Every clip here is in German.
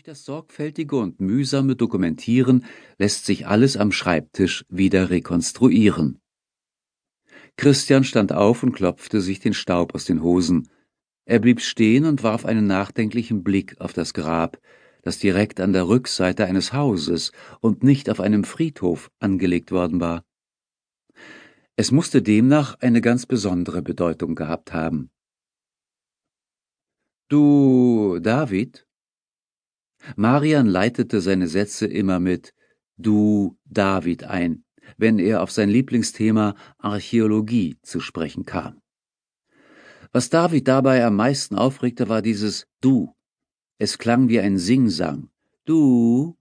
Durch das sorgfältige und mühsame Dokumentieren lässt sich alles am Schreibtisch wieder rekonstruieren. Christian stand auf und klopfte sich den Staub aus den Hosen. Er blieb stehen und warf einen nachdenklichen Blick auf das Grab, das direkt an der Rückseite eines Hauses und nicht auf einem Friedhof angelegt worden war. Es musste demnach eine ganz besondere Bedeutung gehabt haben. Du, David? Marian leitete seine Sätze immer mit Du David ein, wenn er auf sein Lieblingsthema Archäologie zu sprechen kam. Was David dabei am meisten aufregte, war dieses Du. Es klang wie ein Singsang. Du.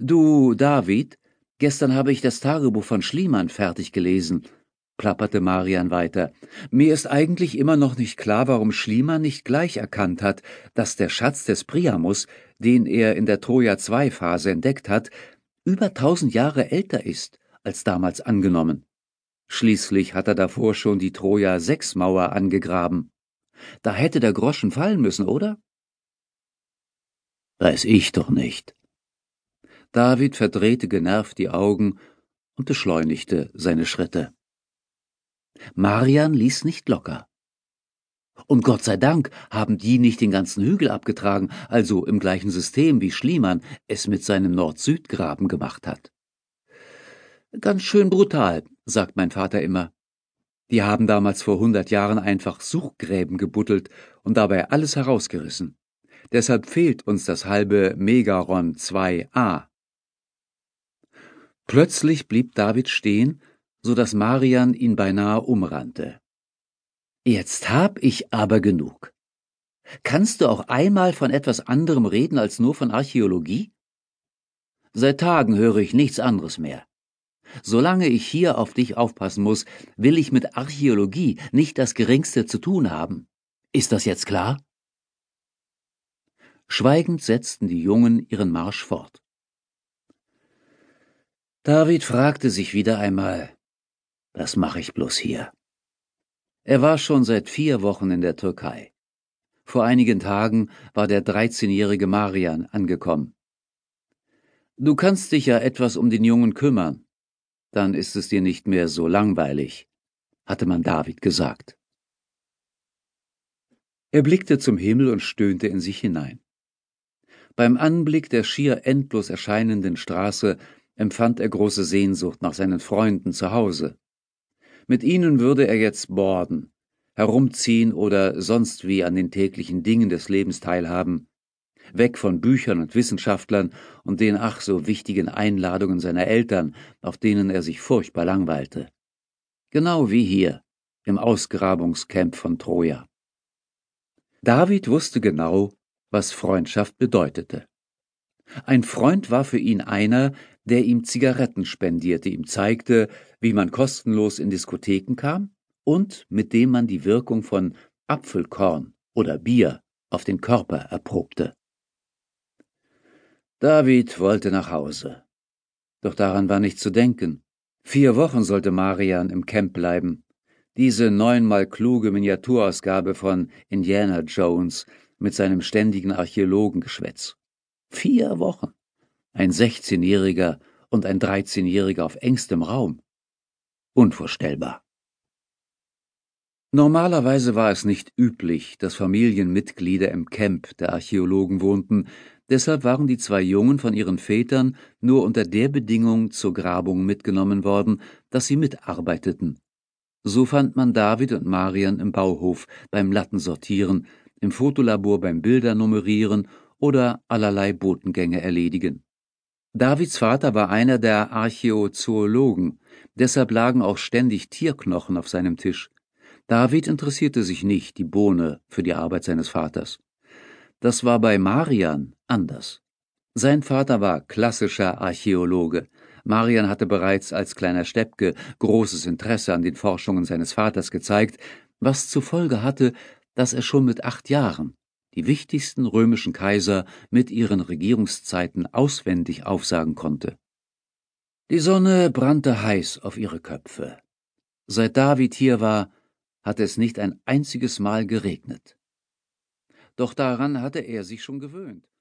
Du, David, gestern habe ich das Tagebuch von Schliemann fertig gelesen plapperte Marian weiter. Mir ist eigentlich immer noch nicht klar, warum Schliemann nicht gleich erkannt hat, dass der Schatz des Priamus, den er in der Troja-II-Phase entdeckt hat, über tausend Jahre älter ist als damals angenommen. Schließlich hat er davor schon die Troja-6-Mauer angegraben. Da hätte der Groschen fallen müssen, oder? Weiß ich doch nicht. David verdrehte genervt die Augen und beschleunigte seine Schritte. Marian ließ nicht locker. Und Gott sei Dank haben die nicht den ganzen Hügel abgetragen, also im gleichen System wie Schliemann es mit seinem Nord-Süd-Graben gemacht hat. Ganz schön brutal, sagt mein Vater immer. Die haben damals vor hundert Jahren einfach Suchgräben gebuddelt und dabei alles herausgerissen. Deshalb fehlt uns das halbe Megaron 2a. Plötzlich blieb David stehen so dass Marian ihn beinahe umrannte. Jetzt hab ich aber genug. Kannst du auch einmal von etwas anderem reden als nur von Archäologie? Seit Tagen höre ich nichts anderes mehr. Solange ich hier auf dich aufpassen muss, will ich mit Archäologie nicht das geringste zu tun haben. Ist das jetzt klar? Schweigend setzten die Jungen ihren Marsch fort. David fragte sich wieder einmal, was mache ich bloß hier? Er war schon seit vier Wochen in der Türkei. Vor einigen Tagen war der dreizehnjährige Marian angekommen. Du kannst dich ja etwas um den Jungen kümmern, dann ist es dir nicht mehr so langweilig, hatte man David gesagt. Er blickte zum Himmel und stöhnte in sich hinein. Beim Anblick der schier endlos erscheinenden Straße empfand er große Sehnsucht nach seinen Freunden zu Hause. Mit ihnen würde er jetzt borden, herumziehen oder sonst wie an den täglichen Dingen des Lebens teilhaben, weg von Büchern und Wissenschaftlern und den ach so wichtigen Einladungen seiner Eltern, auf denen er sich furchtbar langweilte. Genau wie hier, im Ausgrabungscamp von Troja. David wusste genau, was Freundschaft bedeutete. Ein Freund war für ihn einer, der ihm Zigaretten spendierte, ihm zeigte, wie man kostenlos in Diskotheken kam und mit dem man die Wirkung von Apfelkorn oder Bier auf den Körper erprobte. David wollte nach Hause. Doch daran war nicht zu denken. Vier Wochen sollte Marian im Camp bleiben. Diese neunmal kluge Miniaturausgabe von Indiana Jones mit seinem ständigen Archäologengeschwätz. Vier Wochen. Ein Sechzehnjähriger und ein Dreizehnjähriger auf engstem Raum. Unvorstellbar. Normalerweise war es nicht üblich, dass Familienmitglieder im Camp der Archäologen wohnten, deshalb waren die zwei Jungen von ihren Vätern nur unter der Bedingung zur Grabung mitgenommen worden, dass sie mitarbeiteten. So fand man David und Marian im Bauhof beim Lattensortieren, im Fotolabor beim Bildernummerieren oder allerlei Botengänge erledigen. Davids Vater war einer der Archäozoologen, deshalb lagen auch ständig Tierknochen auf seinem Tisch. David interessierte sich nicht die Bohne für die Arbeit seines Vaters. Das war bei Marian anders. Sein Vater war klassischer Archäologe. Marian hatte bereits als kleiner Steppke großes Interesse an den Forschungen seines Vaters gezeigt, was zur Folge hatte, dass er schon mit acht Jahren die wichtigsten römischen Kaiser mit ihren Regierungszeiten auswendig aufsagen konnte. Die Sonne brannte heiß auf ihre Köpfe. Seit David hier war, hatte es nicht ein einziges Mal geregnet. Doch daran hatte er sich schon gewöhnt.